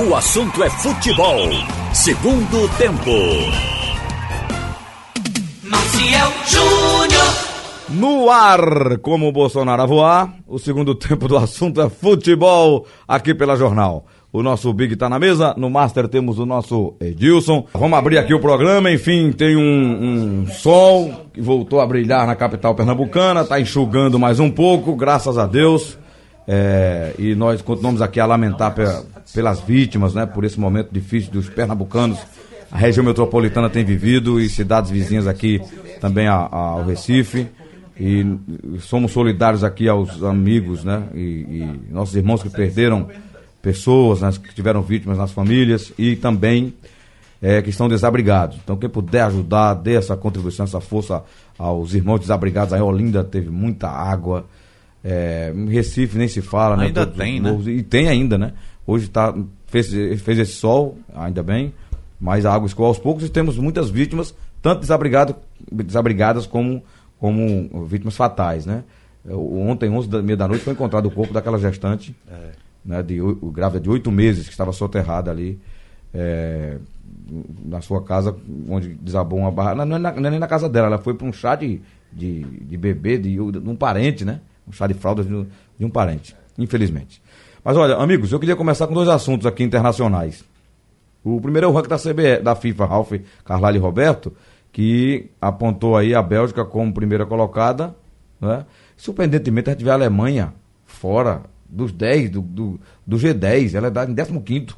O assunto é futebol. Segundo tempo. Maciel Júnior. No ar, como o Bolsonaro a voar, o segundo tempo do assunto é futebol aqui pela Jornal. O nosso Big tá na mesa, no Master temos o nosso Edilson. Vamos abrir aqui o programa, enfim, tem um, um sol que voltou a brilhar na capital pernambucana, tá enxugando mais um pouco, graças a Deus. É, e nós continuamos aqui a lamentar pe pelas vítimas, né, por esse momento difícil dos pernambucanos. A região metropolitana tem vivido e cidades vizinhas aqui também a- a- ao Recife. E somos solidários aqui aos amigos, né, e, e nossos irmãos que perderam pessoas, né, que tiveram vítimas nas famílias e também é, que estão desabrigados. Então, quem puder ajudar, dê essa contribuição, essa força aos irmãos desabrigados. Aí, Olinda teve muita água. É, Recife nem se fala, né? Ainda Todos os tem, né? E tem ainda, né? Hoje tá, fez, fez esse sol, ainda bem, mas a água escoa aos poucos e temos muitas vítimas, tanto desabrigado, desabrigadas como, como vítimas fatais, né? É, Ontem, 11 da meia da noite, foi encontrado o corpo daquela gestante, né, de, o grávida de oito meses, que estava soterrada ali é, na sua casa, onde desabou uma barra. Não, não é na- não é nem na casa dela, ela foi para um chá de, de, de bebê de, de um parente, né? Um chá de fraldas de, um- de um parente, infelizmente. Mas olha, amigos, eu queria começar com dois assuntos aqui internacionais. O primeiro é o ranking da CBE, da FIFA, Ralf Carvalho Roberto, que apontou aí a Bélgica como primeira colocada, né? Surpreendentemente, a gente vê a Alemanha fora dos 10, do, do, do G10, ela é da- em 15º.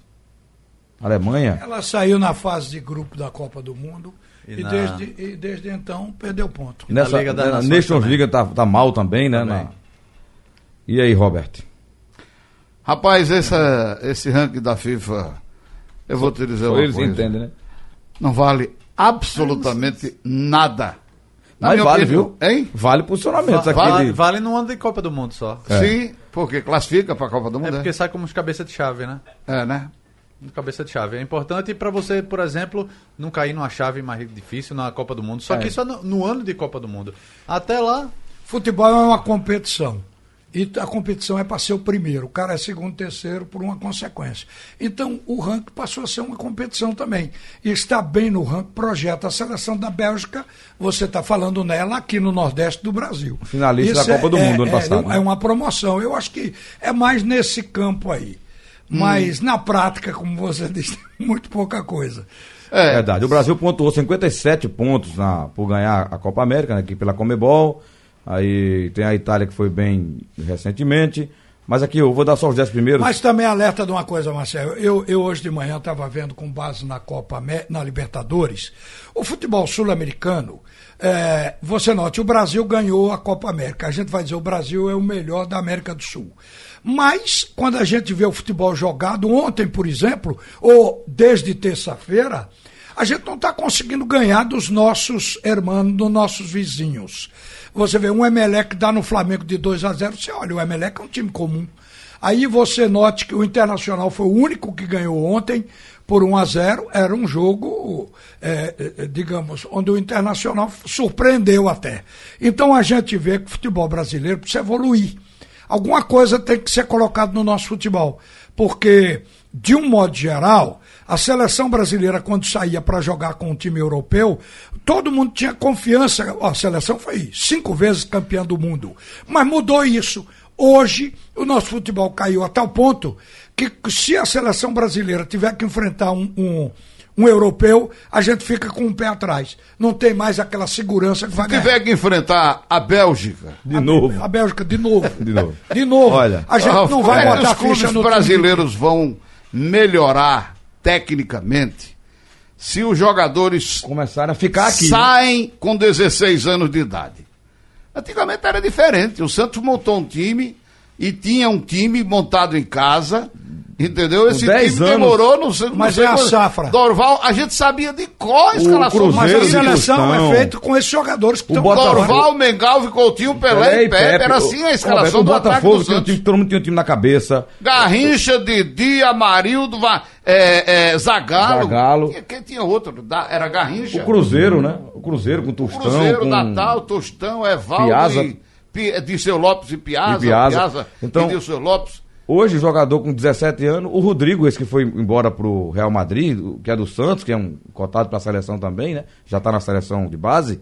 Alemanha, Ela saiu na fase de grupo da Copa do Mundo E e, na- desde, e desde então perdeu ponto. e nessa Liga das na Nações Nations. League tá, tá mal também, né? Também. na- E aí, Robert? Rapaz, essa, esse ranking da FIFA, eu vou te dizer Só uma eles coisa. entendem, né? Não vale absolutamente nada. Na Mas vale, opinião, viu? Hein? Vale posicionamentos aqui. Vale, de- vale no ano de Copa do Mundo só. É. Sim, porque classifica para a Copa do É Mundo. porque sai como os cabeça de chave, né? É, né? Cabeça de chave. É importante para você, por exemplo, não cair numa chave mais difícil na Copa do Mundo. Só É. que isso é no, no ano de Copa do Mundo. Até lá, Futebol é uma competição. E a competição é para ser o primeiro. O cara é segundo, terceiro por uma consequência. Então, o ranking passou a ser uma competição também. E está bem no ranking, projeta a seleção da Bélgica. Você está falando nela aqui no Nordeste do Brasil. Finalista Isso da Copa do Mundo ano é, passado, É, né? é uma promoção. Eu acho que é mais nesse campo aí. Mas na prática, como você disse, muito pouca coisa. É, Verdade. O Brasil pontuou 57 pontos na, por ganhar a Copa América, né, aqui pela Comebol. Aí tem a Itália que foi bem recentemente. Mas aqui eu vou dar só os 10 primeiros. Mas também alerta de uma coisa, Marcelo. Eu, eu hoje de manhã estava vendo com base na Copa na Libertadores, o futebol sul-americano. eh, você note, o Brasil ganhou a Copa América. A gente vai dizer o Brasil é o melhor da América do Sul. Mas quando a gente vê o futebol jogado ontem, por exemplo, ou desde terça-feira, a gente não está conseguindo ganhar dos nossos hermanos, dos nossos vizinhos. Você vê um Emelec dá no Flamengo de 2 a 0, você olha, o Emelec é um time comum. Aí você note que o Internacional foi o único que ganhou ontem por 1 a 0. Era um jogo, é, é, digamos, onde o Internacional surpreendeu até. Então a gente vê que o futebol brasileiro precisa evoluir. Alguma coisa tem que ser colocada no nosso futebol. Porque, de um modo geral, a seleção brasileira, quando saía para jogar com o time europeu, todo mundo tinha confiança. A seleção foi cinco vezes campeã do mundo. Mas mudou isso. Hoje, o nosso futebol caiu a tal ponto que, se a seleção brasileira tiver que enfrentar um, um, um europeu, a gente fica com um pé atrás. Não tem mais aquela segurança que vai Se ganhar. tiver que enfrentar a Bélgica, De novo. A Bélgica, de novo. De novo. De novo. Olha, a gente não vai é, botar os clubes ficha no brasileiros vão melhorar tecnicamente se os jogadores Começaram a ficar aqui. né? saem com 16 anos de idade. Antigamente era diferente. O Santos montou um time e tinha um time montado em casa. Entendeu? Esse 10 time demorou, não sei, não Mas sei é a quando- safra. Dorval, a gente sabia de qual a escalação do Mas a seleção é feita com esses jogadores que O estão Botafogo- Dorval, Mengalve, Coutinho, Pelé, e Pepe. Era assim a escalação o do Botafogo do Santos. time, todo mundo tinha um time na cabeça. Garrincha, Didi, Amarildo, Va- é, é, Zagalo. Zagallo. Quem, quem tinha outro? Era Garrincha. O Cruzeiro, né? O Cruzeiro com Tostão. Cruzeiro, com... Natal, Tostão, Evaldo Piazza. e Pi, Disseu Lopes e Piazza. E Piazza. Então- e Disseu Lopes. Hoje, jogador com 17 anos, o Rodrigo, esse que foi embora pro Real Madrid, o- que é do Santos, que é um cotado pra seleção também, né? Já tá na seleção de base,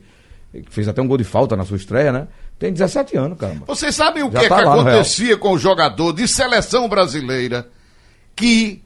que fez até um gol de falta na sua estreia, né? Tem 17 anos, caramba. Vocês sabem o Já que, é tá que lá no acontecia com o jogador de seleção brasileira que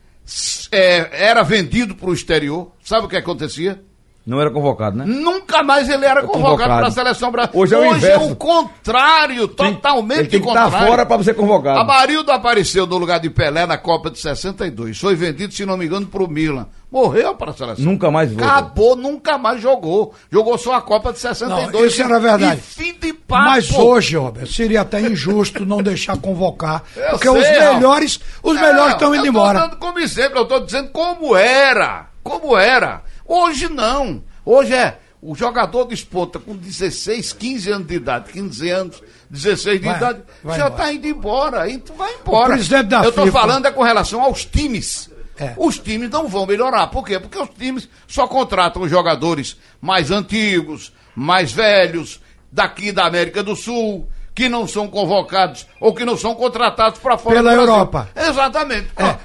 é, era vendido para o exterior? Sabe o que acontecia? Não era convocado, né? Nunca mais ele era convocado convocado. para a seleção brasileira. Hoje é o inverso. o contrário, totalmente Ele tem que estar contrário. fora pra você convocado. Amarildo apareceu no lugar de Pelé na Copa de 62. Foi vendido, se não me engano, pro Milan. Morreu para a seleção. Nunca mais voltou. Acabou, nunca mais jogou. Jogou só a Copa de 62. Não, isso era verdade. E fim de papo. Mas hoje, Robert, seria até injusto não deixar convocar. Eu porque sei, os melhores, os melhores estão indo eu embora. dando como exemplo, eu tô dizendo como era. Como era. Hoje não. Hoje é o jogador desponta com 16, 15 anos de idade, 15 anos, 16 de Vai, idade, vai já está indo embora. E tu vai embora. Eu estou falando é com relação aos times. É. Os times não vão melhorar. Por quê? Porque os times só contratam jogadores mais antigos, mais velhos, daqui da América do Sul, que não são convocados ou que não são contratados para fora Pela. Europa. Exatamente. É,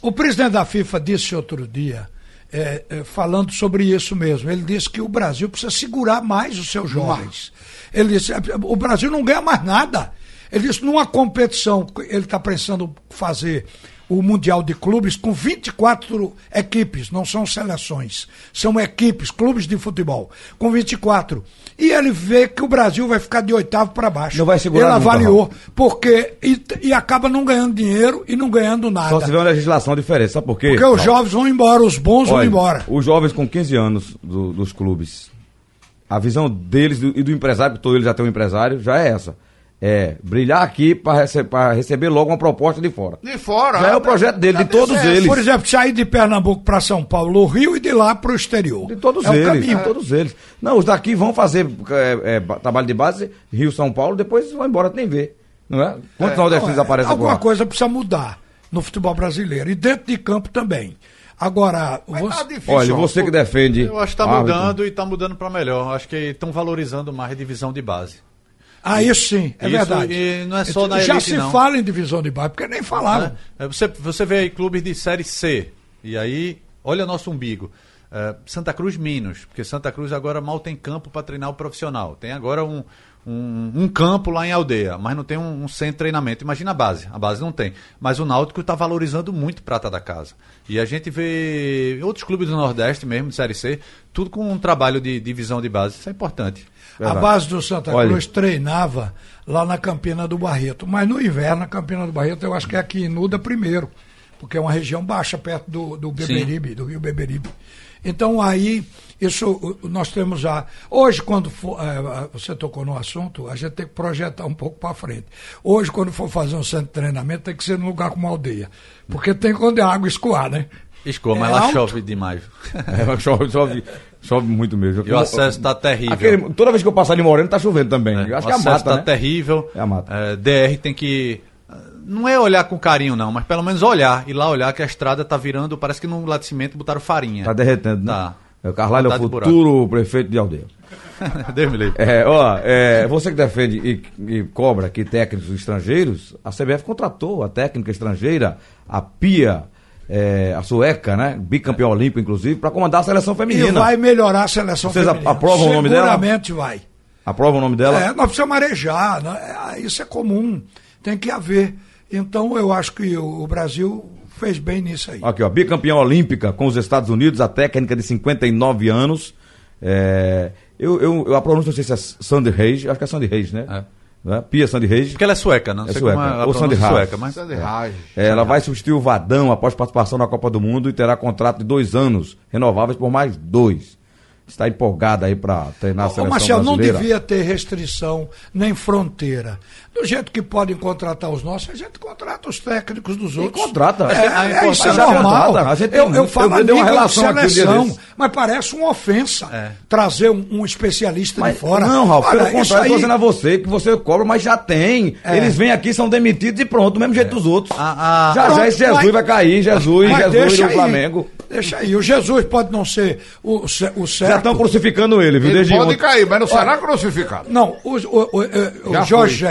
o presidente da FIFA disse outro dia, é, é, falando sobre isso mesmo, ele disse que o Brasil precisa segurar mais os seus jovens. Ele disse, é, o Brasil não ganha mais nada. Ele disse, numa competição, ele está pensando fazer o Mundial de Clubes com 24 equipes, não são seleções, são equipes, clubes de futebol, com 24. E ele vê que o Brasil vai ficar de oitavo para baixo. Não vai segurar Ele nunca, avaliou, porque. E, e acaba não ganhando dinheiro e não ganhando nada. Só se vê uma legislação diferente. Sabe por quê? Porque os jovens vão embora, os bons vão Olha, embora. Os jovens com 15 anos do- dos clubes, a visão deles e do empresário, porque todo ele já tem um empresário, já é essa. É brilhar aqui para receber logo uma proposta de fora. De fora. Já é o projeto dele, de todos certo. eles. Por exemplo, sair de Pernambuco para São Paulo, Rio e de lá para o exterior. De todos é eles, O caminho. de todos eles. Não, os daqui vão fazer é, é, ba- trabalho de base, Rio, São Paulo, depois vão embora, nem ver. Não é? Quantos nordestinos Não, é, aparecem Alguma agora? coisa precisa mudar no futebol brasileiro. E dentro de campo também. Agora, Mas você- tá difícil, Olha, você que defende. Eu acho que tá árbitro, mudando e tá mudando para melhor. Acho que estão valorizando mais a divisão de base. Ah, isso sim, é Isso, verdade. e não é só na Já elite, se não. fala em divisão de base, porque nem falavam. né? É, Você, você vê aí clubes de Série C, e aí, olha nosso umbigo. É, Santa Cruz menos, porque Santa Cruz agora mal tem campo para treinar o profissional. Tem agora um, um, um campo lá em aldeia, mas não tem um, um centro de treinamento. Imagina a base, a base não tem. Mas o Náutico está valorizando muito prata da casa. E a gente vê outros clubes do Nordeste mesmo, de Série C, tudo com um trabalho de divisão de base. Isso é importante. A base do Santa Olha. Cruz treinava lá na Campina do Barreto. Mas no inverno, a Campina do Barreto, eu acho que é aqui em Nuda primeiro. Porque é uma região baixa, perto do, do Beberibe, do rio Beberibe. Então aí, isso nós temos já. Hoje, quando for, eh, você tocou no assunto, a gente tem que projetar um pouco para frente. Hoje, quando for fazer um centro de treinamento, tem que ser num lugar como uma aldeia. Porque tem onde a água escoar, né? Escoa, mas É lá alto. chove demais. É, chove, chove, chove muito mesmo. E o acesso está terrível. Aquele- toda vez que eu passar ali moreno, tá chovendo também. Eu acho o que é a acesso mata, tá né? terrível. É a mata. É, DR tem que. Não é olhar com carinho, não, mas pelo menos olhar. Ir lá olhar que a estrada tá virando. Parece que no lado de cimento botaram farinha. Tá derretendo, né? Tá. É, O Carlalho é Tá o de futuro prefeito de aldeia. Deus me livre. É, ó, é, você que defende e, e cobra aqui técnicos estrangeiros, a CBF contratou a técnica estrangeira, a Pia, é, a sueca, né? Bicampeã olímpico, inclusive, para comandar a seleção E feminina. vai melhorar a seleção Vocês feminina. aprovam o nome dela? Seguramente vai. Aprova o nome dela? É, nós precisamos arejar, né? É, isso é comum, tem que haver. Então eu acho que o, Brasil fez bem nisso aí. Aqui, ó, bicampeã olímpica com os Estados Unidos, a técnica de 59 anos. É, eu, eu, eu, a pronúncia não sei se é Sandy Reis, acho que é Sandy Reis, né? É. Né? Pia Sandy Reis. Porque ela é sueca, não É sei sueca. como é a Ou Sandy Haas. sueca, mas. Sandy. É, ela vai substituir o Vadão após participação na Copa do Mundo e terá contrato de dois anos, renováveis por mais dois. Está empolgada aí para treinar a Ô, seleção Marcelo, não brasileira. devia ter restrição nem fronteira. Do jeito que podem contratar os nossos, a gente contrata os técnicos dos outros. contrata. É, A é, isso é normal. contrata. A gente eu, eu falo eu uma de relação aqui dia seleção, mas parece uma ofensa É. trazer um, um especialista Mas, de fora. Não, Ralf, Olha, pelo contrário, aí- dizendo a você que você cobra, mas já tem. É. Eles vêm aqui, são demitidos e pronto, do mesmo jeito dos outros. A- a- já já Pronto, esse Jesus mas- vai cair, Jesus, Jesus e o aí, Flamengo. Deixa aí. O Jesus pode não ser o, o certo. Já estão crucificando ele, viu? Ele Desde pode ontem. cair, mas não será crucificado. Não, o, o- o- o- Já Jorge foi.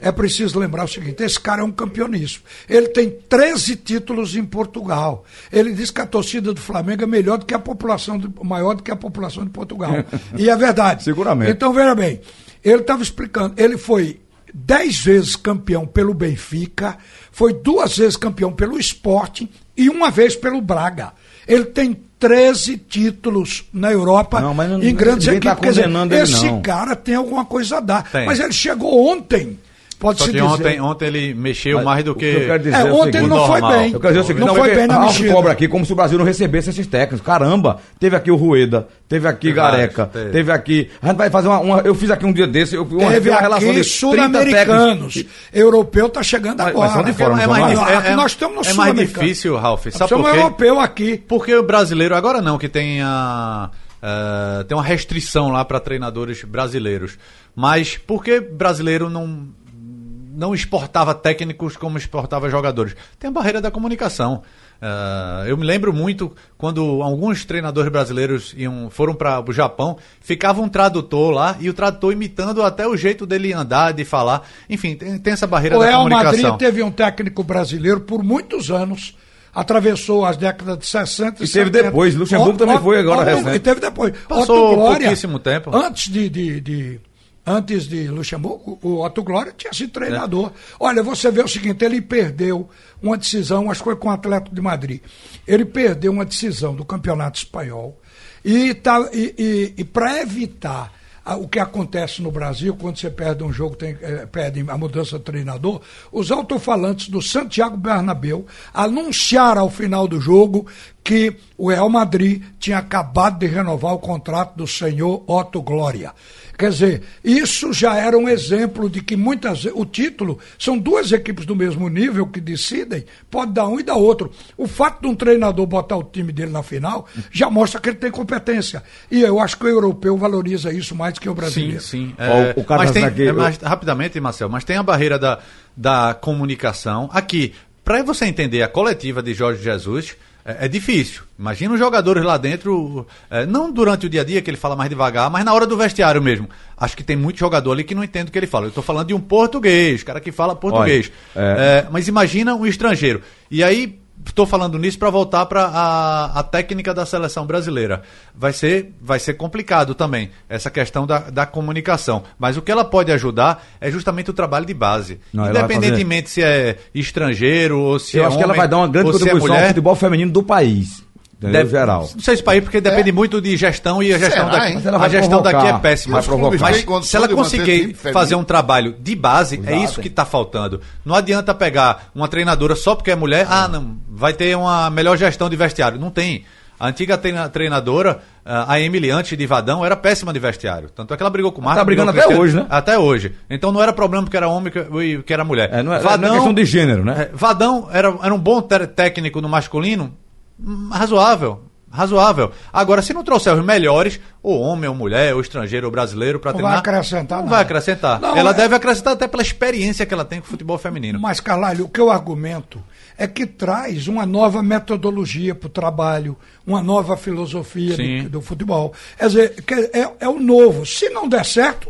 É preciso lembrar o seguinte: esse cara é um campeoníssimo. Ele tem 13 títulos em Portugal. Ele diz que a torcida do Flamengo é melhor do que a população, de- maior do que a população de Portugal. E é verdade. Seguramente. Então, veja bem, ele estava explicando, ele foi dez vezes campeão pelo Benfica, foi duas vezes campeão pelo Sporting e uma vez pelo Braga. Ele tem 13 títulos na Europa Não, mas não- em grandes tá equipes. Quer dizer, esse cara tem alguma coisa a dar. Tem. Mas ele chegou ontem, pode Só se que dizer. ontem, ontem ele mexeu Mas mais do que. que eu quero dizer É, é o ontem ele não foi normal. bem. Eu quero dizer o seguinte, não, foi porque bem na mexida. cobra aqui como se o Brasil não recebesse esses técnicos. Caramba, teve aqui o Rueda, teve aqui Teve Gareca, teve. teve. aqui. A gente vai fazer uma, uma- Eu fiz aqui um dia desse, eu uma, Teve uma relação aqui de 30 sul-americanos. Europeu está chegando Mas- agora. mas são de fora, não É mais, mais? é, é- nós estamos no é mais difícil, Ralf. Sabe por quê? europeu aqui. Porque o brasileiro, agora não, que tem a. eh, tem uma restrição lá para treinadores brasileiros. Mas por que brasileiro não, não exportava técnicos como exportava jogadores? Tem a barreira da comunicação. Eh, eu me lembro muito quando alguns treinadores brasileiros iam, foram para o Japão, ficava um tradutor lá e o tradutor imitando até o jeito dele andar, de falar. Enfim, tem, tem essa barreira O da Real comunicação. Madrid teve um técnico brasileiro por muitos anos. Atravessou as décadas de 60 e, E teve 70. depois, Luxemburgo também foi agora recente. E teve depois. Passou Otto Glória, pouquíssimo tempo. Antes de, de, de- antes de Luxemburgo, o Otto Glória tinha sido treinador. É. Olha, você vê o seguinte, ele perdeu uma decisão, acho que foi com o Atlético de Madrid. Ele perdeu uma decisão do Campeonato Espanhol e, tá, e, e, e para evitar a- o que acontece no Brasil, quando você perde um jogo, tem, eh, perde a mudança de treinador, os altofalantes do Santiago Bernabéu anunciaram ao final do jogo que o Real Madrid tinha acabado de renovar o contrato do senhor Otto Glória. Quer dizer, isso já era um exemplo de que muitas vezes o título são duas equipes do mesmo nível que decidem, pode dar um e dar outro. O fato de um treinador botar o time dele na final já mostra que ele tem competência. E eu acho que o europeu valoriza isso mais que o Sim, brasileiro. sim. Ó, É, o cara mas tem, aqui, é, eu- mas, rapidamente, Marcel, mas tem a barreira da, da comunicação. Aqui, para você entender a coletiva de Jorge Jesus, é, é difícil. Imagina os jogadores lá dentro, é, não durante o dia a dia, que ele fala mais devagar, mas na hora do vestiário mesmo. Acho que tem muito jogador ali que não entende o que ele fala. Eu estou falando de um português, cara que fala português. é- É, mas imagina um estrangeiro. E aí, estou falando nisso para voltar para a, a técnica da seleção brasileira. Vai ser, vai ser complicado também, essa questão da, da comunicação. Mas o que ela pode ajudar é justamente o trabalho de base. Não, Independentemente se é estrangeiro ou se Eu é acho que ela homem, vai dar uma grande é contribuição ao mulher. futebol feminino do país. Entendeu? Deve- geral. Não sei se país, porque depende muito de gestão e a gestão Será, daqui, a gestão daqui provocar, é péssima. vai provocar. Mas se ela conseguir fazer um trabalho de base, é isso que está faltando. Não adianta pegar uma treinadora só porque é mulher, ah, não, vai ter uma melhor gestão de vestiário. Não tem. A antiga treina- treinadora, ah, a Emily, antes de Vadão, era péssima de vestiário. Tanto é que ela brigou com o Marcos. Tá brigando até hoje, né? Até hoje. Então não era problema porque era homem que, que era mulher. É, não é- não é questão de gênero, né? É, Vadão era, era um bom técnico no masculino, razoável. Razoável. Agora, se não trouxer os melhores, ou homem, ou mulher, ou estrangeiro, ou brasileiro, para Não treinar. vai acrescentar Não nada. vai acrescentar. Não, Ela é- deve acrescentar até pela experiência que ela tem com o futebol feminino. Mas, Carlalho, o que eu argumento é que traz uma nova metodologia para o trabalho, uma nova filosofia do, do futebol. Quer dizer, que é, é o novo. Se não der certo,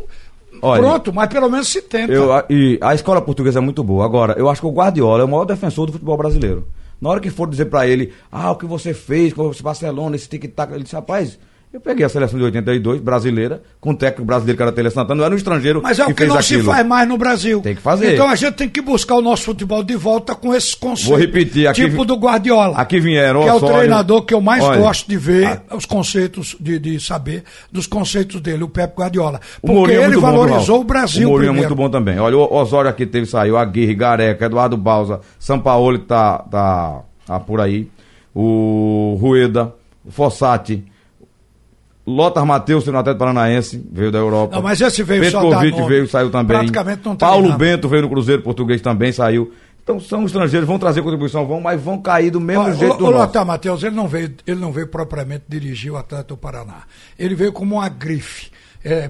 Olha, pronto, mas pelo menos se tenta. Eu, a- e a escola portuguesa é muito boa. Agora, eu acho que o Guardiola é o maior defensor do futebol brasileiro. Na hora que for dizer pra ele, ah, o que você fez com o Barcelona, esse tic-tac, ele disse, rapaz, eu peguei a seleção de 82, brasileira, com o técnico brasileiro que era Tele Santana, não era um estrangeiro Mas é o que que não aquilo. se faz mais no Brasil. Tem que fazer. Então a gente tem que buscar o nosso futebol de volta com esses conceitos. Vou repetir, aqui Tipo do Guardiola. aqui vieram Que é o treinador que eu mais Olha, gosto de ver a- os conceitos, de, de saber dos conceitos dele, o Pepe Guardiola. Porque é ele bom, valorizou viu, o Brasil O Mourinho é muito bom também. Olha, o Osório aqui teve, saiu, Aguirre, Gareca, Eduardo Balsa, São Paulo tá, tá, tá por aí, o Rueda, o Fossati, Lothar Matheus, no Atlético Paranaense, veio da Europa. Não, mas esse veio só dar Petkovic nome. veio, saiu também. Praticamente não Paulo. Bento veio no Cruzeiro Português também, saiu. Então são estrangeiros, vão trazer contribuição, vão, mas vão cair do mesmo Olha, jeito o, do o nosso. Lothar Matheus, ele não veio, ele não veio propriamente dirigir o Atlético do Paraná. Ele veio como uma grife,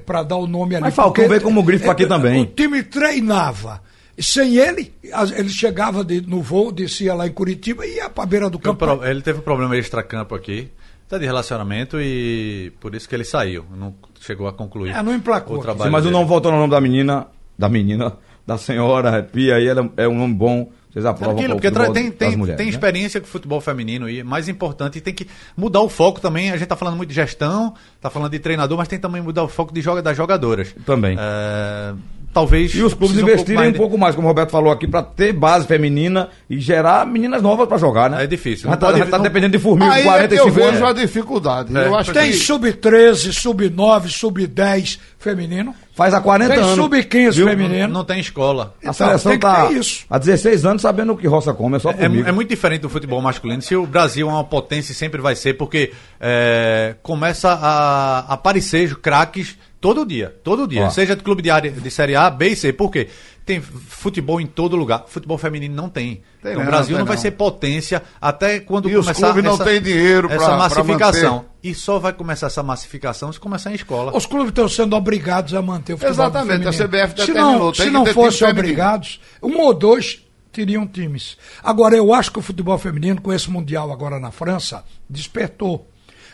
para dar o nome ali. Mas Falcão veio como grife aqui também. O time treinava. Sem ele, ele chegava de- no voo, descia lá em Curitiba e ia para a beira do campo. Ele teve um problema extra-campo aqui, tá de relacionamento e por isso que ele saiu. Não chegou a concluir. É, não emplacou o trabalho Sim, mas o dele. não voltou no nome da menina, da menina, da senhora Pia aí, ela é um nome bom. Vocês aprovam aquilo, o porque tem, tem, mulheres, tem né? experiência com o futebol feminino e mais importante, tem que mudar o foco também. A gente tá falando muito de gestão, tá falando de treinador, mas tem também mudar o foco de joga das jogadoras. Também. É, talvez. E os clubes investirem um de- pouco mais, como o Roberto falou aqui, para ter base feminina e gerar meninas novas para jogar, né? É difícil. Não tá, pode- tá não- dependendo de formiga, Aí é que 45 eu vejo anos. a dificuldade. É. Eu acho Tem que... sub-13, sub-9, sub-10 feminino. Faz há 40 Tem anos. sub-15 Viu? feminino. Não tem escola. A Então, seleção tem que tá ter isso. há 16 anos sabendo o que roça come, é só É, formiga. é muito diferente do futebol masculino. Se o Brasil é uma potência, e sempre vai ser, porque é, começa a aparecer craques todo dia. Todo dia. Ó. Seja de clube de, área, de Série A, B e C. Por quê? Tem futebol em todo lugar. Futebol feminino não tem. Tem então, não, o Brasil tem não vai não. ser potência até quando E os começar clubes não essa, têm dinheiro pra- essa massificação. e só vai começar essa massificação se começar em escola. Os clubes estão sendo obrigados a manter o futebol Exatamente, a feminino. CBF se determinou, não, tem se que não ter fossem time feminino. obrigados, um ou dois teriam times. Agora, eu acho que o futebol feminino, com esse Mundial agora na França, despertou.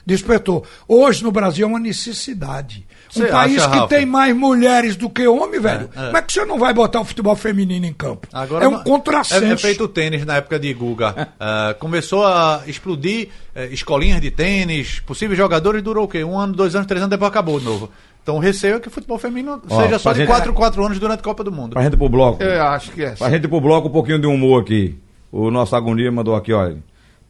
Despertou. Hoje no Brasil é uma necessidade. Um Você país acha, que Ralf? tem mais mulheres do que homens, velho. É, é. Como é que você não vai botar o futebol feminino em campo? Agora, é um contrassenso. É, é feito o tênis na época de Guga. Ah, começou a explodir eh, escolinhas de tênis, possíveis jogadores, durou o quê? Um ano, dois anos, três anos, depois acabou de novo. Então o receio é que o futebol feminino Ó, seja só de gente- 4 4 anos durante a Copa do Mundo. Pra gente ir pro bloco. Eu acho que é. Pra gente ir pro bloco, um pouquinho de humor aqui. O nosso agonia mandou aqui, olha.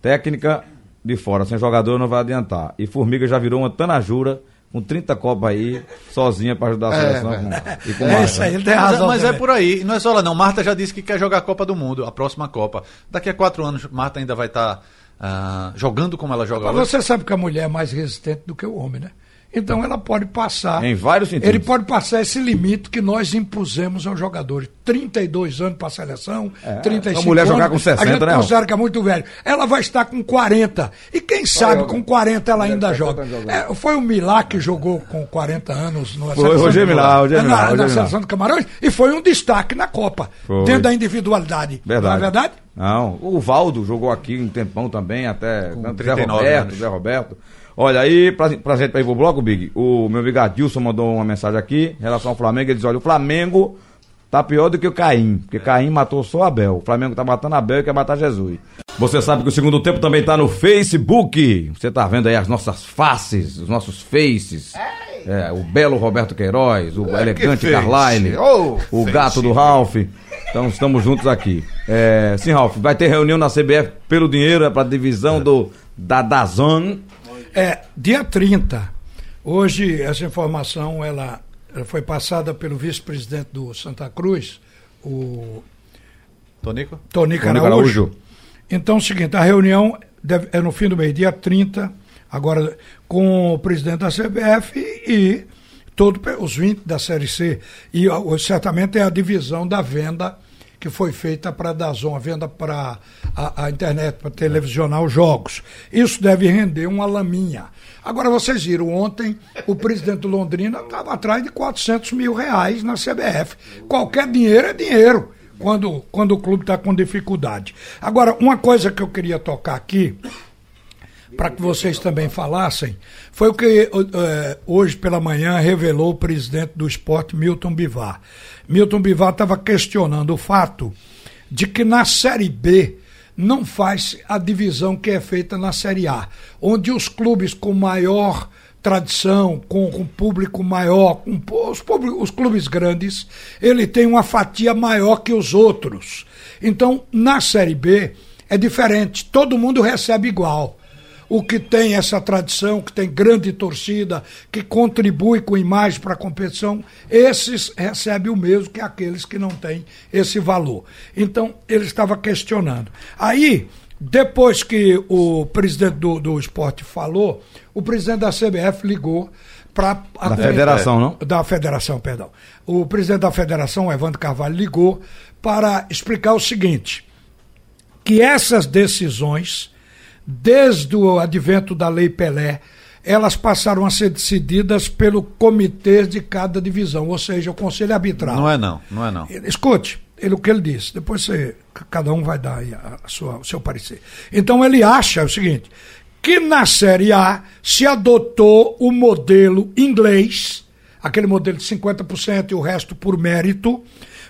Técnica de fora, sem jogador não vai adiantar. E Formiga já virou uma tanajura com 30 copas aí, sozinha pra ajudar a É, seleção. com, e com É isso aí, ele tem Mas, é- razão. mas é também. por aí, não é só ela não. Marta já disse que quer jogar a Copa do Mundo, a próxima Copa. Daqui a quatro anos, Marta ainda vai estar jogando como ela joga Mas hoje. você sabe que a mulher é mais resistente do que o homem, né? Então ela pode passar. Em vários sentidos. Ele pode passar esse limite que nós impusemos aos jogadores. 32 anos para a seleção, 35 a mulher anos. jogar com 60, a gente né, considera que é muito velho. Ela vai estar com 40. E quem sabe com 40 ela ainda joga. É, foi o Milá que jogou com 40 anos no Foi, Roger Milá, Roger Milá, na, na seleção do Camarões e foi um destaque na Copa. Foi. Dentro da individualidade. Verdade. Não é verdade? Não, o Valdo jogou aqui um tempão também, até Com Zé 39 Roberto, anos. Zé Roberto. Olha, aí, pra, pra gente pra ir pro bloco, Big, o meu amigo Adilson mandou uma mensagem aqui em relação ao Flamengo. Ele diz: olha, o Flamengo tá pior do que o Caim, porque Caim matou só Abel. O Flamengo tá matando Abel e quer matar Jesus. Você sabe que o segundo tempo também tá no Facebook. Você tá vendo aí as nossas faces, os nossos faces. É, o belo Roberto Queiroz, o elegante face. Carlyle, Oh, o gato do Ralph. Então estamos juntos aqui. É, sim, Ralph, vai ter reunião na CBF pelo dinheiro, é para divisão do, da Dazon. É, dia 30. Hoje, essa informação ela, ela foi passada pelo vice-presidente do Santa Cruz, o Tonico? Tony Araújo. Araújo. Então é o seguinte, a reunião deve- é no fim do mês, dia 30, agora com o presidente da CBF e todos os 20 da Série C. E certamente é a divisão da venda que foi feita para a Dazon, a venda para a, a internet, para televisionar os jogos. Isso deve render uma laminha. Agora, vocês viram, ontem o presidente Londrina estava atrás de 400 mil reais na CBF. Qualquer dinheiro é dinheiro quando, quando o clube está com dificuldade. Agora, uma coisa que eu queria tocar aqui, para que vocês também falassem, foi o que eh, hoje pela manhã revelou o presidente do esporte, Milton Bivar. Milton Bivar estava questionando o fato de que na Série B não faz a divisão que é feita na Série A, onde os clubes com maior tradição, com, com público maior, com os, os clubes grandes, ele tem uma fatia maior que os outros. Então, na Série B é diferente, todo mundo recebe igual. O que tem essa tradição, que tem grande torcida, que contribui com imagem para a competição, esses recebem o mesmo que aqueles que não têm esse valor. Então, ele estava questionando. Aí, depois que o presidente do, do esporte falou, o presidente da CBF ligou para a Da federação, não? da federação, perdão. O presidente da federação, Evandro Carvalho, ligou para explicar o seguinte: que essas decisões, desde o advento da Lei Pelé, elas passaram a ser decididas pelo comitê de cada divisão, ou seja, o conselho arbitral. Não é não, não é não. Escute, ele, o que ele disse, depois você, cada um vai dar aí a, a sua, o seu parecer. Então ele acha o seguinte, que na Série A se adotou o modelo inglês, aquele modelo de 50% e o resto por mérito,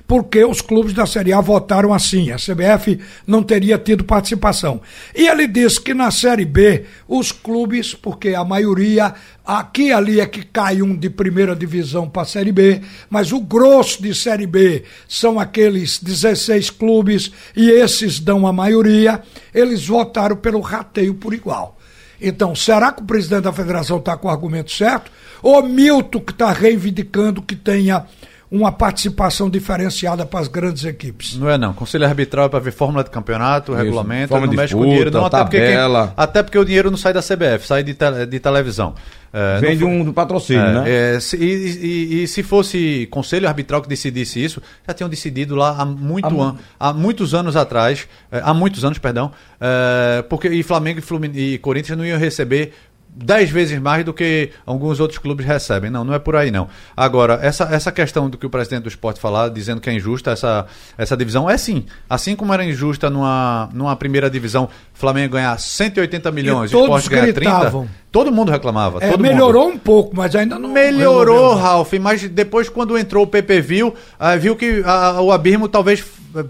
porque os clubes da Série A votaram assim. A CBF não teria tido participação. E ele disse que na Série B, os clubes, porque a maioria, aqui e ali é que cai um de primeira divisão para a Série B, mas o grosso de Série B são aqueles 16 clubes e esses dão a maioria, eles votaram pelo rateio por igual. Então, será que o presidente da federação está com o argumento certo? Ou Milton que está reivindicando que tenha uma participação diferenciada para as grandes equipes. Não é não. Conselho arbitral é para ver fórmula de campeonato, Isso, regulamento, forma não de mexe com disputa, dinheiro, não, até porque, quem- até porque o dinheiro não sai da CBF, sai de, te- de televisão. É, Vem de um patrocínio, é, né? é, se- e, e- e se fosse conselho arbitral que decidisse isso, já tinham decidido lá há, muito Há an- há muitos anos atrás, é, há muitos anos, perdão, é, porque e Flamengo e, Flumin- e Corinthians não iam receber dez vezes mais do que alguns outros clubes recebem. Não, não é por aí não. Agora, essa, essa questão do que o presidente do esporte falar, dizendo que é injusta essa, essa divisão, é sim. Assim como era injusta numa, numa primeira divisão, Flamengo ganhar 180 milhões e o esporte ganhar 30, gritavam. todo mundo reclamava. É, todo melhorou mundo. um pouco, mas ainda não. Melhorou. Ralf, mas depois quando entrou o PP viu, ah, viu que ah, o abismo talvez eh,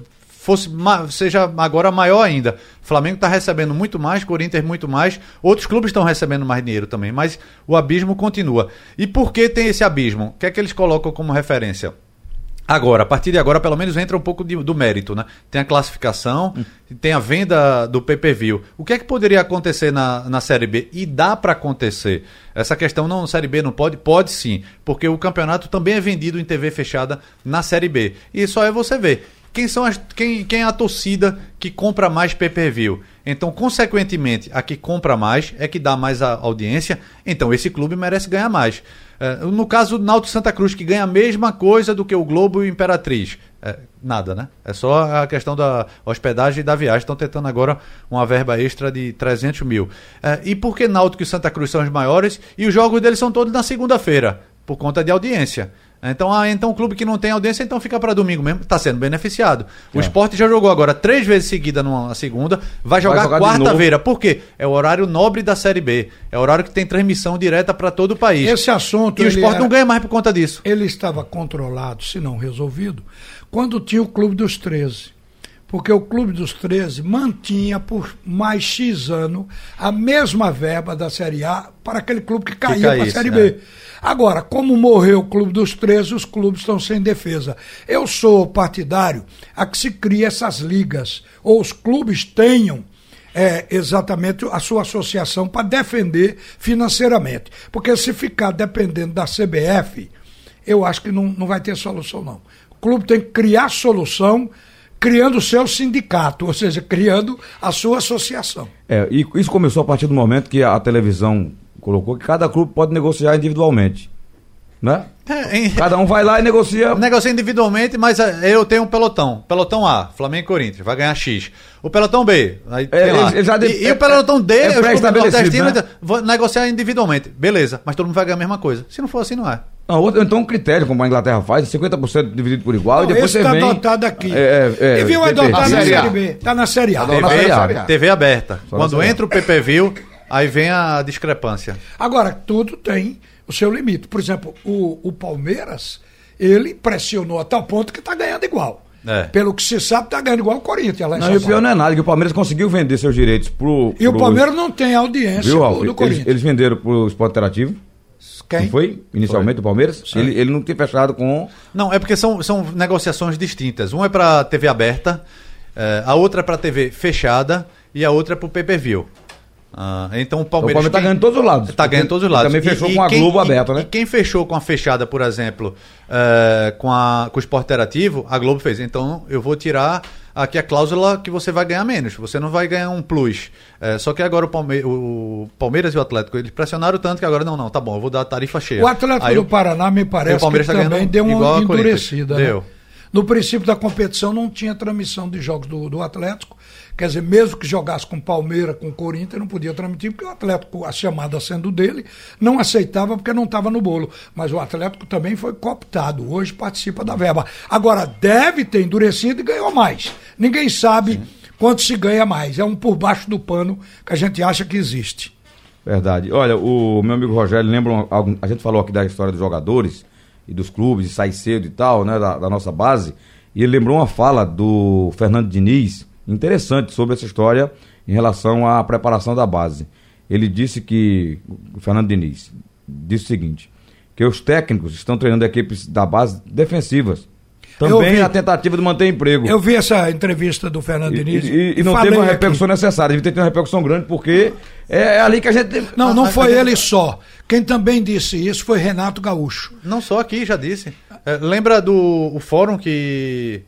fosse seja agora maior ainda. O Flamengo está recebendo muito mais, Corinthians muito mais, outros clubes estão recebendo mais dinheiro também, mas o abismo continua. E por que tem esse abismo? O que é que eles colocam como referência? Agora, a partir de agora, pelo menos entra um pouco de- do mérito, né? Tem a classificação, tem a venda do PPV. O que é que poderia acontecer na, na Série B? E dá para acontecer. Essa questão não, Série B não pode? Pode sim, porque o campeonato também é vendido em TV fechada na Série B. E só é você ver. Quem, são as, quem, quem é a torcida que compra mais pay-per-view? Então, consequentemente, a que compra mais é que dá mais a audiência. Então, esse clube merece ganhar mais. Eh, no caso do Náutico Santa Cruz, que ganha a mesma coisa do que o Globo e o Imperatriz. Eh, nada, né? É só a questão da hospedagem e da viagem. Estão tentando agora uma verba extra de 300 mil. Eh, e por que Náutico e Santa Cruz são os maiores e os jogos deles são todos na segunda-feira? Por conta de audiência. Então, ah, então o clube que não tem audiência, então fica para domingo mesmo, está sendo beneficiado. O É. esporte já jogou agora três vezes seguida numa segunda, vai jogar, jogar quarta-feira. Por quê? É o horário nobre da Série B. É o horário que tem transmissão direta para todo o país. Esse assunto. E o esporte é- não ganha mais por conta disso. Ele estava controlado, se não resolvido, quando tinha o Clube dos 13. Porque o Clube dos 13 mantinha por mais X ano a mesma verba da Série A para aquele clube que caía para a Série é. B. Agora, como morreu o Clube dos 13, os clubes estão sem defesa. Eu sou partidário a que se crie essas ligas, ou os clubes tenham é, exatamente a sua associação para defender financeiramente. Porque se ficar dependendo da CBF, eu acho que não, não vai ter solução, não. O clube tem que criar solução criando o seu sindicato, ou seja, criando a sua associação. É, e isso começou a partir do momento que a televisão colocou que cada clube pode negociar individualmente. Né? É, em- Cada um vai lá e negocia. Negocia individualmente, mas eh, eu tenho um pelotão. Pelotão A, Flamengo e Corinthians, vai ganhar X. O pelotão B, aí, É, lá. ele- ele já de- e, e é- o pelotão D, é nordestinos, né? vão negociar individualmente. Beleza, mas todo mundo vai ganhar a mesma coisa. Se não for assim, não é. Não, outro- então um critério, como a Inglaterra faz, 50% dividido por igual e Não, depois esse você está vem... adotado aqui. É, é, é, e adotado na. Série B. Está na Série A. Tá na TV, Série A. TV aberta. Só Quando entra o PPV, aí vem a discrepância. Agora, tudo tem o seu limite. Por exemplo, o, o Palmeiras, ele pressionou a tal ponto que está ganhando igual. É. Pelo que se sabe, está ganhando igual o Corinthians. Lá em Não, São e o pior não é nada, que o Palmeiras conseguiu vender seus direitos pro... E o pro- Palmeiras não tem audiência Viu, do, do Eles, Corinthians. eles venderam pro Esporte Interativo, Quem? não foi? Inicialmente o Palmeiras. Ele, ele não tinha fechado com... Não, é porque são, são negociações distintas. Uma é para TV aberta, eh, a outra é para TV fechada e a outra é para o pay-per-view. Ah, então o O Palmeiras. Palmeiras tá ganhando todos os lados. Está ganhando todos os lados. Também fechou com a Globo aberta, né? E quem fechou com a fechada, por exemplo, eh, com, a, com o Esporte Interativo, a Globo fez. Então eu vou tirar aqui a cláusula que você vai ganhar menos. Você não vai ganhar um plus. Eh, só que agora o, Palme- o Palmeiras e o Atlético, eles pressionaram tanto que agora não, não, tá bom, eu vou dar a tarifa cheia. O Atlético Aí do Paraná me parece o Palmeiras que tá também deu uma igual a Corinthians. endurecida. né? No princípio da competição não tinha transmissão de jogos do, do Atlético. Quer dizer, mesmo que jogasse com Palmeiras, com Corinthians, não podia transmitir, porque o Atlético, a chamada sendo dele, não aceitava porque não estava no bolo. Mas o Atlético também foi cooptado. Hoje participa da verba. Agora, deve ter endurecido e ganhou mais. Ninguém sabe quanto se ganha mais. É um por baixo do pano que a gente acha que existe. Verdade. Olha, o meu amigo Rogério lembra a gente falou aqui da história dos jogadores e dos clubes, e sai cedo e tal, né, da, da nossa base. E ele lembrou uma fala do Fernando Diniz, interessante sobre essa história em relação à preparação da base. Ele disse que, o Fernando Diniz, disse o seguinte, que os técnicos estão treinando equipes da base defensivas. Também vi- a tentativa de manter emprego. Eu vi essa entrevista do Fernando E, Diniz. e- e não teve uma aqui. repercussão necessária, devia ter tido uma repercussão grande, porque é, é ali que a gente. Não, não ah, foi ah, ele só. Quem também disse isso foi Renato Gaúcho. Não só aqui, já disse. É, lembra do o fórum que,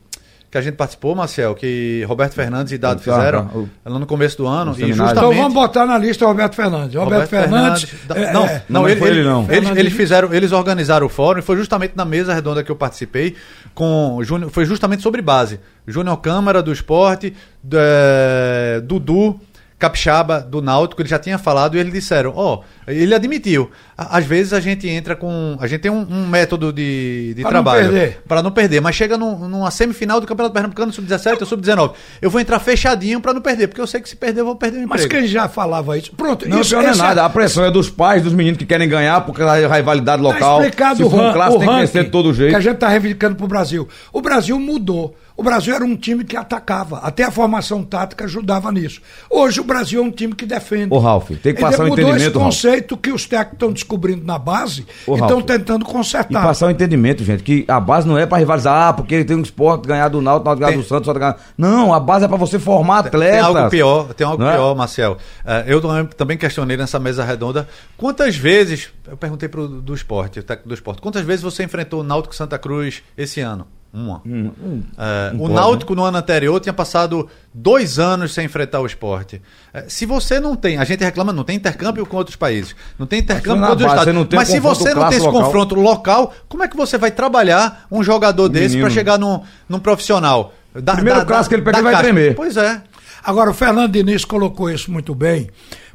que a gente participou, Marcel, que Roberto Fernandes e Dado fizeram. O- lá no começo do ano. E justamente. Então vamos botar na lista o Roberto Fernandes. Roberto, Fernandes. da- é, não, é, não, Não ele, foi ele- não. Eles, eles fizeram, eles organizaram o fórum e foi justamente na mesa redonda que eu participei com Júnior, foi justamente sobre base. Júnior Câmara do Esporte, é, Dudu Capixaba do Náutico, ele já tinha falado e eles disseram, ó, ele admitiu, "A- às vezes a gente entra com, a gente tem um, um método de, de Pra não trabalho perder. para não perder, mas chega num- numa semifinal do Campeonato Pernambucano sub-17 ou sub-19, eu vou entrar fechadinho para não perder, porque eu sei que se perder eu vou perder o Mas emprego. quem já falava isso? Pronto, Não, isso pior não é nada. A pressão é dos pais, dos meninos que querem ganhar, porque a rivalidade Tá local. explicado Se o for um clássico, tem que vencer de todo jeito. Que a gente está reivindicando para o Brasil. O Brasil mudou. O Brasil era um time que atacava. Até a formação tática ajudava nisso. Hoje o Brasil é um time que defende. Ô, Ralf, tem que passar o mudou esse entendimento, Ralf. conceito que os técnicos estão descobrindo na base Ô, e estão Ralf, tentando E consertar. passar o entendimento, gente, que a base não é pra rivalizar, ah, porque tem um esporte ganhar do Náutico, Náutico ganhar Tem- do Santos, Santos ganhar. Não, a base é pra você formar atletas. Tem algo pior, tem algo é? pior, Marcel. Eh, eu também- também questionei nessa mesa redonda quantas vezes, eu perguntei pro do esporte, o técnico do esporte, quantas vezes você enfrentou o Náutico Santa Cruz esse ano? Uma. Hum, Eh, não o pode, Náutico no ano anterior tinha passado dois anos sem enfrentar o esporte. Eh, se você não tem, a gente reclama, não tem intercâmbio com outros países, não tem intercâmbio com outros base, estados. Mas um se você não tem esse local. confronto local, como é que você vai trabalhar um jogador desse para chegar num, num profissional? Da- Primeiro clássico que ele pega, ele vai casca. tremer. Pois é. Agora, o Fernando Diniz colocou isso muito bem,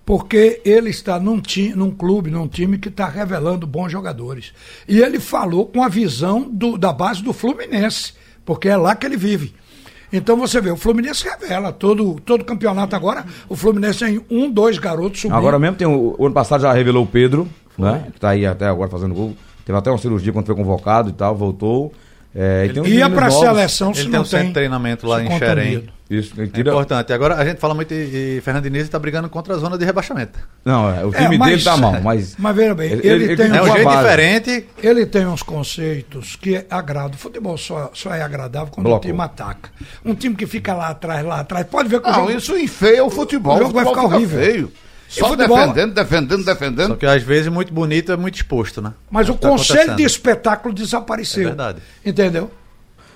porque ele está num, ti, num clube, num time que está revelando bons jogadores. E ele falou com a visão do- da base do Fluminense, porque é lá que ele vive. Então você vê, o Fluminense revela todo, todo campeonato agora. O Fluminense tem um, dois garotos subindo. Agora mesmo tem o, o ano passado já revelou o Pedro, né? Que tá aí até agora fazendo gol. Teve até uma cirurgia quando foi convocado e tal, voltou. É, e tem uns Ia para a seleção se Ele não tem um centro de treinamento lá em. Xerém. Isso, ele É tira- importante. Agora a gente fala muito e, e Fernando Diniz está brigando contra a zona de rebaixamento. Não, é, o É, time mas- dele tá mal, mas. mas veja bem, ele tem É um jeito base. diferente. Ele tem uns conceitos que agradam. O futebol só, só é agradável quando Bloco. o time ataca. Um time que fica lá atrás, lá atrás, pode ver que o Não, jogo- isso enfeia o futebol. o jogo vai futebol ficar fica horrível. Feio. Só futebol- defendendo, defendendo, Só defendendo. que às vezes muito bonito é muito exposto, né? Mas É o que tá conceito de espetáculo desapareceu. É verdade. Entendeu?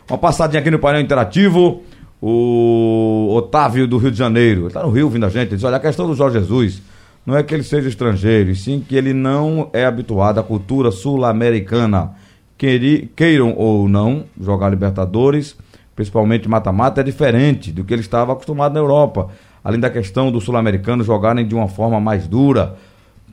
Uma passadinha aqui no painel interativo. O Otávio do Rio de Janeiro. Ele tá no Rio vindo a gente. Ele diz: olha, a questão do Jorge Jesus não é que ele seja estrangeiro, e sim que ele não é habituado à cultura sul-americana. Queiram ou não jogar Libertadores, principalmente mata-mata, é diferente do que ele estava acostumado na Europa. Além da questão dos sul-americanos jogarem de uma forma mais dura,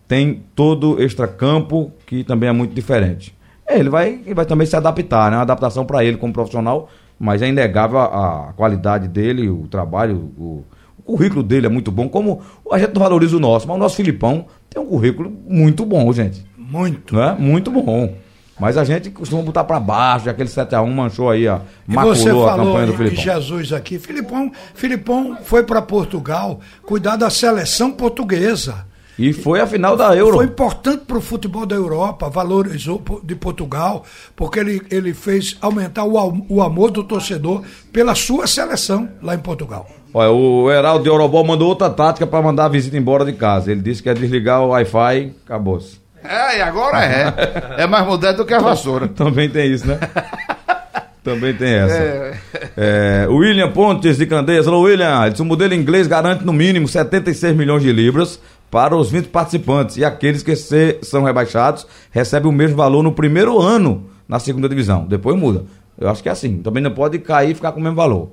tem todo extracampo que também é muito diferente. É, Ele vai, ele vai também se adaptar, né? Uma adaptação para ele como profissional, mas é inegável a, a qualidade dele, o trabalho, o, o currículo dele é muito bom. Como a gente não valoriza o nosso, mas o nosso Filipão tem um currículo muito bom, gente. Muito. Não é? Muito bom. Mas a gente costuma botar para baixo, aquele 7x1 manchou aí, ó, você maculou a campanha do Filipão. Jesus aqui. Filipão, Filipão foi para Portugal cuidar da seleção portuguesa. E foi a final da Euro. Foi importante para o futebol da Europa, valorizou de Portugal, porque ele, ele fez aumentar o, o amor do torcedor pela sua seleção lá em Portugal. Olha, o Heraldo de Orobó mandou outra tática para mandar a visita embora de casa. Ele disse que é desligar o Wi-Fi, acabou-se. É, e agora é. É mais moderno do que a vassoura. Também tem isso, né? Também tem essa. É, o William Pontes de Candeias. Alô, William. Ele disse, o modelo inglês garante no mínimo 76 milhões de libras para os 20 participantes. E aqueles que se- são rebaixados recebem o mesmo valor no primeiro ano na segunda divisão. Depois muda. Eu acho que é assim. Também não pode cair e ficar com o mesmo valor.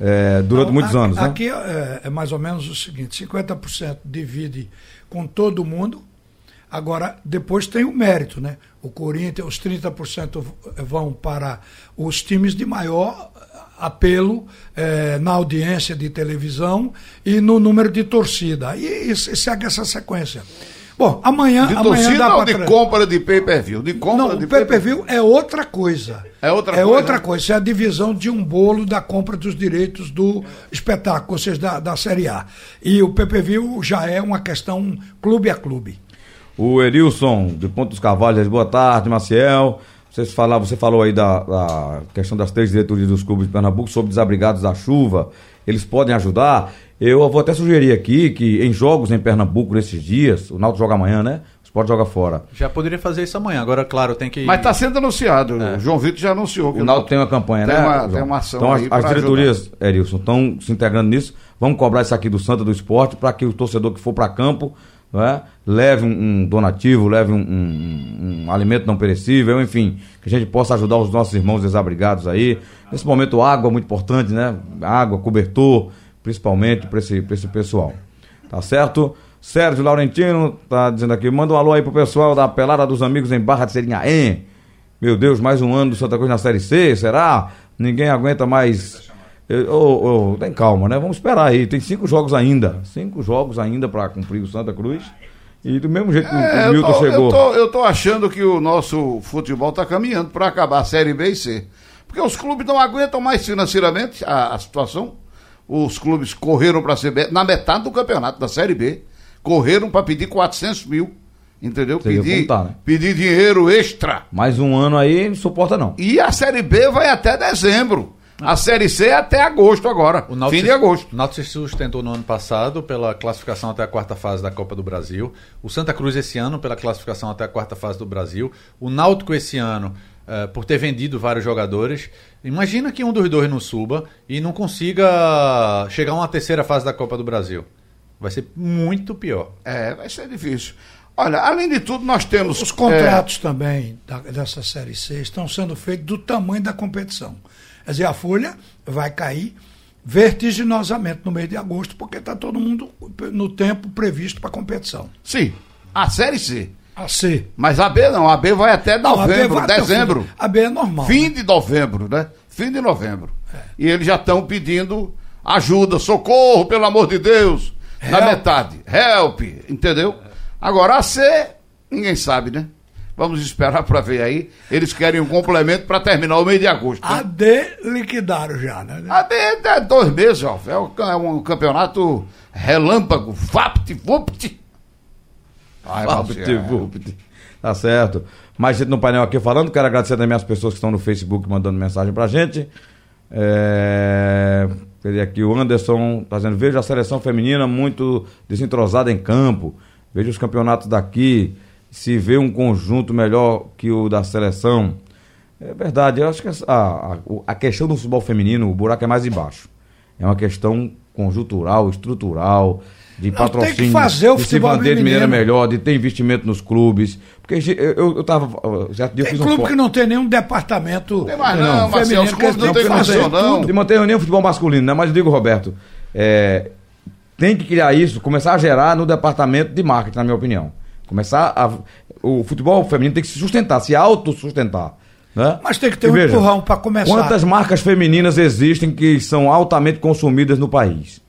É, durante Não, muitos a- anos, né? Aqui é, é mais ou menos o seguinte: 50% divide com todo mundo. Agora, depois tem o mérito, né? O Corinthians, os 30% vão para os times de maior apelo eh, na audiência de televisão e no número de torcida. E, e se- segue essa sequência. Bom, amanhã, De amanhã torcida dá ou de tra- compra de pay-per-view? De compra Não, de o pay-per-view é outra coisa. É outra É coisa? outra coisa. Isso é a divisão de um bolo da compra dos direitos do espetáculo, ou seja, da, da Série A. E o pay-per-view já é uma questão clube a clube. O Erilson, de Ponto dos Carvalhos, boa tarde, Maciel. Vocês falaram, você falou aí da, da questão das três diretorias dos clubes de Pernambuco sobre desabrigados da chuva. Eles podem ajudar. Eu vou até sugerir aqui que em jogos em Pernambuco nesses dias, o Náutico joga amanhã, né? O Sport joga fora. Já poderia fazer isso amanhã. Agora, claro, tem que. Mas está sendo anunciado. O João Vitor já anunciou. O Náutico tem uma campanha, tem né? Uma, tem uma ação Então as, aí as diretorias, Erilson, estão se integrando nisso. Vamos cobrar isso aqui do Santa do Esporte para que o torcedor que for para campo né, leve um, um donativo, leve um, um- um alimento não perecível, enfim, que a gente possa ajudar os nossos irmãos desabrigados aí. Nesse momento, água muito importante, né? Água, cobertor, principalmente para esse, pra esse pessoal. Tá certo? Sérgio Laurentino tá dizendo aqui, manda um alô aí pro pessoal da Pelada dos Amigos em Barra de Serinhaém. Meu Deus, mais um ano do Santa Cruz na Série C, será? Ninguém aguenta mais. Tem calma, né? Vamos esperar aí. Tem cinco jogos ainda. Cinco jogos ainda para cumprir o Santa Cruz. E do mesmo jeito que o- É, o eu, Milton tô, chegou. eu, tô, eu tô achando que o nosso futebol está caminhando para acabar a Série B e C. Porque os clubes não aguentam mais financeiramente a, a situação. Os clubes correram para ser na metade do campeonato da Série B. Correram para pedir 400 mil. Entendeu? Você Pedir, contar, né? pedir dinheiro extra. Mais um ano aí, não suporta não. E a Série B vai até dezembro. A Série C é até agosto agora. O Náutico fim de agosto. O Náutico se sustentou no ano passado pela classificação até a quarta fase da Copa do Brasil. O Santa Cruz esse ano pela classificação até a quarta fase do Brasil. O Náutico esse ano eh, por ter vendido vários jogadores. Imagina que um dos dois não suba e não consiga chegar a uma terceira fase da Copa do Brasil. Vai ser muito pior. É, vai ser difícil. Olha, além de tudo, nós temos. Os contratos também da- dessa Série C estão sendo feitos do tamanho da competição. Quer dizer, a folha vai cair vertiginosamente no mês de agosto, porque está todo mundo no tempo previsto para a competição. sim, a Série C. A C. Mas a B não, a B vai até Não, a novembro, vai até dezembro. do- A B é normal. Fim né? de novembro, né? Fim de novembro. É. E eles já estão pedindo ajuda, socorro, pelo amor de Deus. Na Help. metade. Help, entendeu? Agora a C, ninguém sabe, né? Vamos esperar para ver aí. Eles querem um complemento para terminar o mês de agosto. né? A D liquidaram já, né? A B é dois meses, ó. É um, é um campeonato relâmpago. Vapt, vupt. Ai, Vapt, Marcelo. vupt. Tá certo. Mais gente no painel aqui falando. Quero agradecer também as pessoas que estão no Facebook mandando mensagem pra gente. É... Cadê aqui? O Anderson tá dizendo: vejo a seleção feminina muito desentrosada em campo. Vejo os campeonatos daqui. Se vê um conjunto melhor que o da seleção. É verdade, eu acho que a, a, a questão do futebol feminino, o buraco é mais embaixo. É uma questão conjuntural, estrutural, de Não, tem que patrocínio, fazer o de se futebol vender de maneira melhor, de ter investimento nos clubes. Porque eu, eu, eu tava. Certo dia eu Tem fiz um clube fo- que não tem nenhum departamento Tem mais não, não, Marcelo, os clubes não tem fazer função, não. de manter nem o futebol masculino, né? Mas eu digo, Roberto, é, tem que criar isso, começar a gerar no departamento de marketing, na minha opinião. Começar a. O futebol feminino tem que se sustentar, se autossustentar. Né? Mas tem que ter E um veja, empurrão pra começar. Quantas marcas femininas existem que são altamente consumidas no país?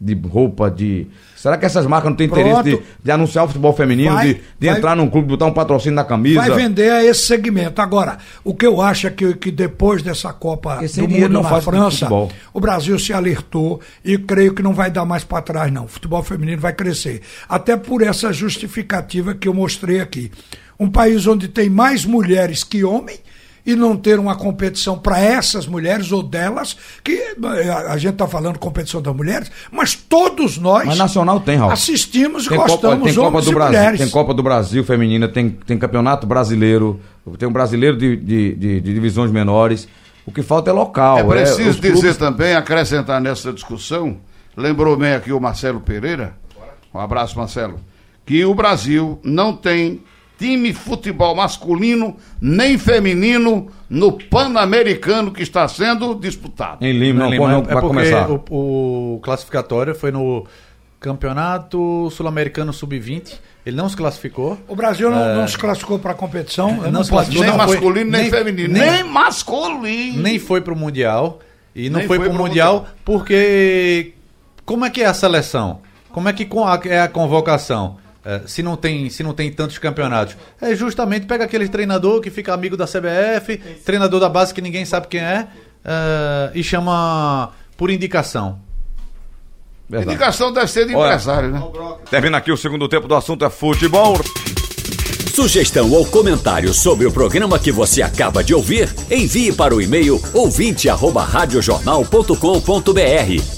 De roupa, de. Será que essas marcas não têm Pronto. interesse de, de anunciar o futebol feminino, Vai- de, de vai- entrar num clube, botar um patrocínio na camisa? Vai vender a esse segmento. Agora, o que eu acho é que, que depois dessa Copa Esse do dinheiro Mundo não na faz França, o Brasil se alertou e creio que não vai dar mais para trás, não. O futebol feminino vai crescer. Até por essa justificativa que eu mostrei aqui. Um país onde tem mais mulheres que homens e não ter uma competição para essas mulheres ou delas, que eh, a, a gente está falando competição das mulheres, mas todos nós Mas nacional tem, Raul. assistimos e Tem Copa, gostamos, tem Copa do e Brasil, mulheres. tem Copa do Brasil feminina, tem, tem campeonato brasileiro, tem um brasileiro de, de, de- de divisões menores. O que falta é local. É preciso os dizer clubes- também, acrescentar nessa discussão, lembrou bem aqui o Marcelo Pereira, um abraço Marcelo, que o Brasil não tem time futebol masculino nem feminino no Pan-Americano que está sendo disputado. Em Lima, não, Lima, não, é vai porque começar. O, o classificatório foi no Campeonato Sul-Americano Sub-20. Ele não se classificou. O Brasil não, não se classificou para a competição. Não não se classificou, nem não foi- masculino, nem, nem- feminino. nem- Nem, masculino. Nem foi pro Mundial. E não Nem foi, foi pro pro Mundial, Mundial. porque. Como é que é a seleção? Como é que é a convocação? Eh, se não tem se não tem tantos campeonatos? É justamente pega aquele treinador que fica amigo da CBF, treinador da base que ninguém sabe quem é, eh, e chama por indicação. Verdade. Indicação deve ser de Olha. empresário, né? Termina aqui o segundo tempo do assunto é futebol. Sugestão ou comentário sobre o programa que você acaba de ouvir, envie para o e-mail ouvinte@radiojornal.com.br